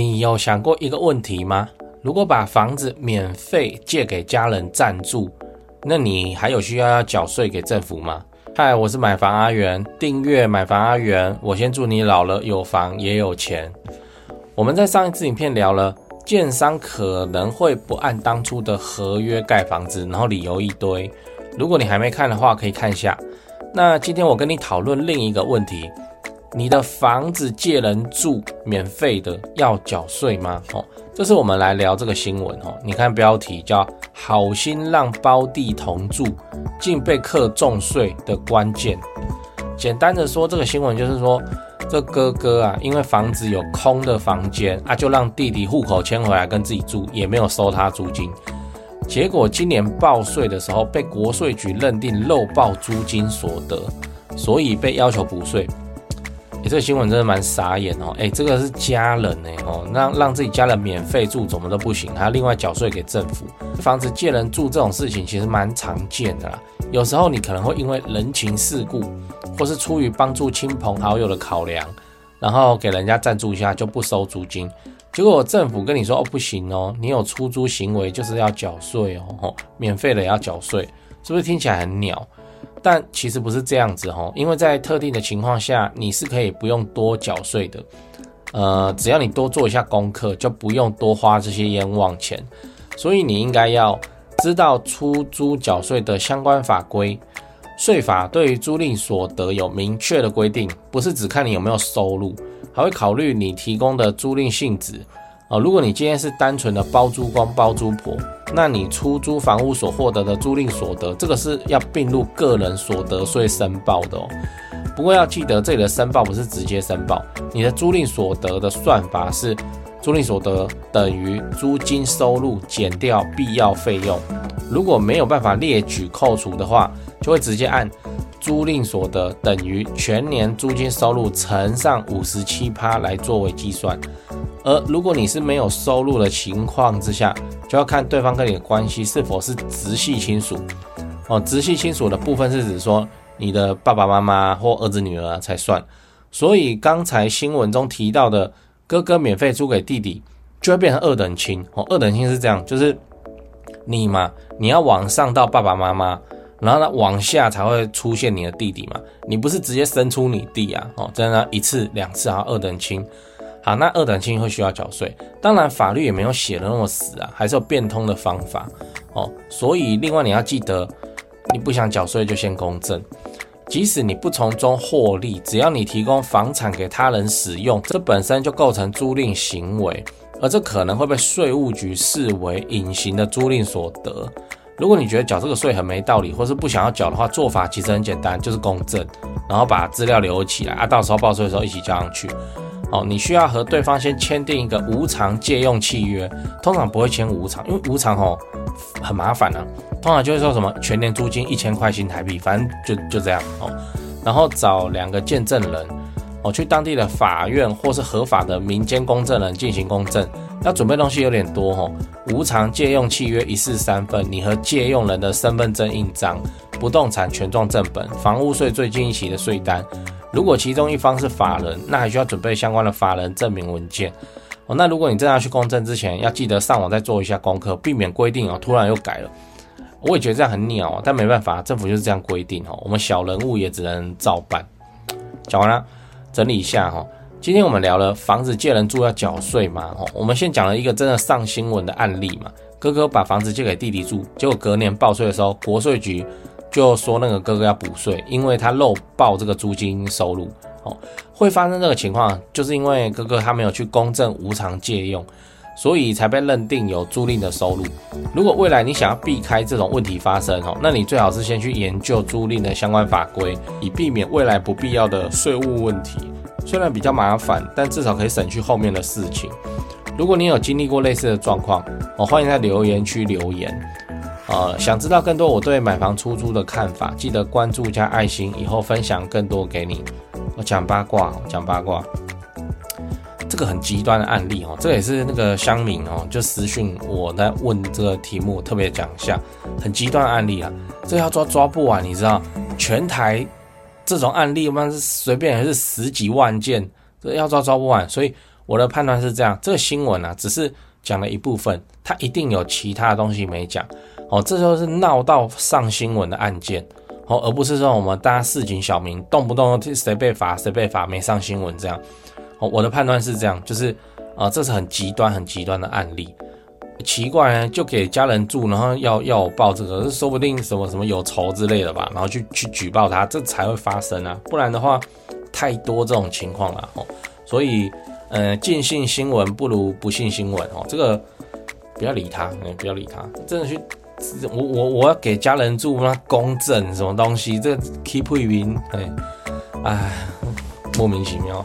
你有想过一个问题吗？如果把房子免费借给家人暂住，那你还有需要要缴税给政府吗？嗨，我是买房阿元，订阅买房阿元，我先祝你老了有房也有钱。我们在上一次影片聊了，建商可能会不按当初的合约盖房子，然后理由一堆。如果你还没看的话，可以看一下。那今天我跟你讨论另一个问题。你的房子借人住，免费的要缴税吗？哦，这是我们来聊这个新闻哦。你看标题叫“好心让胞弟同住，竟被课重税”的关键。简单的说，这个新闻就是说，这哥哥啊，因为房子有空的房间啊，就让弟弟户口迁回来跟自己住，也没有收他租金。结果今年报税的时候，被国税局认定漏报租金所得，所以被要求补税。这个新闻真的蛮傻眼哦！诶，这个是家人呢哦，让让自己家人免费住怎么都不行，还要另外缴税给政府。房子借人住这种事情其实蛮常见的啦。有时候你可能会因为人情世故，或是出于帮助亲朋好友的考量，然后给人家暂住一下就不收租金。结果政府跟你说哦不行哦，你有出租行为就是要缴税哦，免费的也要缴税，是不是听起来很鸟？但其实不是这样子吼，因为在特定的情况下，你是可以不用多缴税的，呃，只要你多做一下功课，就不用多花这些冤枉钱。所以你应该要知道出租缴税的相关法规。税法对于租赁所得有明确的规定，不是只看你有没有收入，还会考虑你提供的租赁性质。哦，如果你今天是单纯的包租公包租婆，那你出租房屋所获得的租赁所得，这个是要并入个人所得税申报的哦。不过要记得，这里的申报不是直接申报，你的租赁所得的算法是租赁所得等于租金收入减掉必要费用。如果没有办法列举扣除的话，就会直接按租赁所得等于全年租金收入乘上五十七趴来作为计算。而如果你是没有收入的情况之下，就要看对方跟你的关系是否是直系亲属。哦，直系亲属的部分是指说你的爸爸妈妈或儿子女儿才算。所以刚才新闻中提到的哥哥免费租给弟弟，就会变成二等亲。哦，二等亲是这样，就是你嘛，你要往上到爸爸妈妈，然后呢往下才会出现你的弟弟嘛。你不是直接生出你弟啊？哦，这样一次两次啊，二等亲。好，那二等亲会需要缴税，当然法律也没有写的那么死啊，还是有变通的方法哦。所以另外你要记得，你不想缴税就先公证，即使你不从中获利，只要你提供房产给他人使用，这本身就构成租赁行为，而这可能会被税务局视为隐形的租赁所得。如果你觉得缴这个税很没道理，或是不想要缴的话，做法其实很简单，就是公证，然后把资料留起来啊，到时候报税的时候一起交上去。哦，你需要和对方先签订一个无偿借用契约，通常不会签无偿，因为无偿哦很麻烦啊。通常就会说什么全年租金一千块新台币，反正就就这样哦。然后找两个见证人哦，去当地的法院或是合法的民间公证人进行公证。要准备东西有点多哦，无偿借用契约一式三份，你和借用人的身份证印章、不动产权状正本、房屋税最近一期的税单。如果其中一方是法人，那还需要准备相关的法人证明文件哦。那如果你真的要去公证之前，要记得上网再做一下功课，避免规定哦突然又改了。我也觉得这样很鸟，但没办法，政府就是这样规定哦。我们小人物也只能照办。讲完了，整理一下哈。今天我们聊了房子借人住要缴税嘛？哦，我们先讲了一个真的上新闻的案例嘛。哥哥把房子借给弟弟住，结果隔年报税的时候，国税局。就说那个哥哥要补税，因为他漏报这个租金收入，哦，会发生这个情况，就是因为哥哥他没有去公证无偿借用，所以才被认定有租赁的收入。如果未来你想要避开这种问题发生，哦，那你最好是先去研究租赁的相关法规，以避免未来不必要的税务问题。虽然比较麻烦，但至少可以省去后面的事情。如果你有经历过类似的状况，我欢迎在留言区留言。呃，想知道更多我对买房出租的看法，记得关注加爱心，以后分享更多给你。我讲八卦，讲八卦。这个很极端的案例哦，这也是那个乡民哦，就私讯我在问这个题目，特别讲一下很极端案例啊。这要抓抓不完，你知道，全台这种案例，我们是随便还是十几万件，这要抓抓不完。所以我的判断是这样，这个新闻啊，只是讲了一部分，它一定有其他的东西没讲哦。这就是闹到上新闻的案件哦，而不是说我们大家市井小民动不动谁被罚谁被罚没上新闻这样。哦我的判断是这样，就是，啊、这是很极端、很极端的案例。奇怪呢，就给家人住，然后要要我报这个，说不定什么什么有仇之类的吧，然后去去举报他，这才会发生啊。不然的话，太多这种情况了哦。所以，呃，尽信新闻不如不信新闻哦。这个不要理他，嗯，不要理他。真的去，我我我要给家人住，那公证什么东西，这 keep 不平，哎，哎，莫名其妙。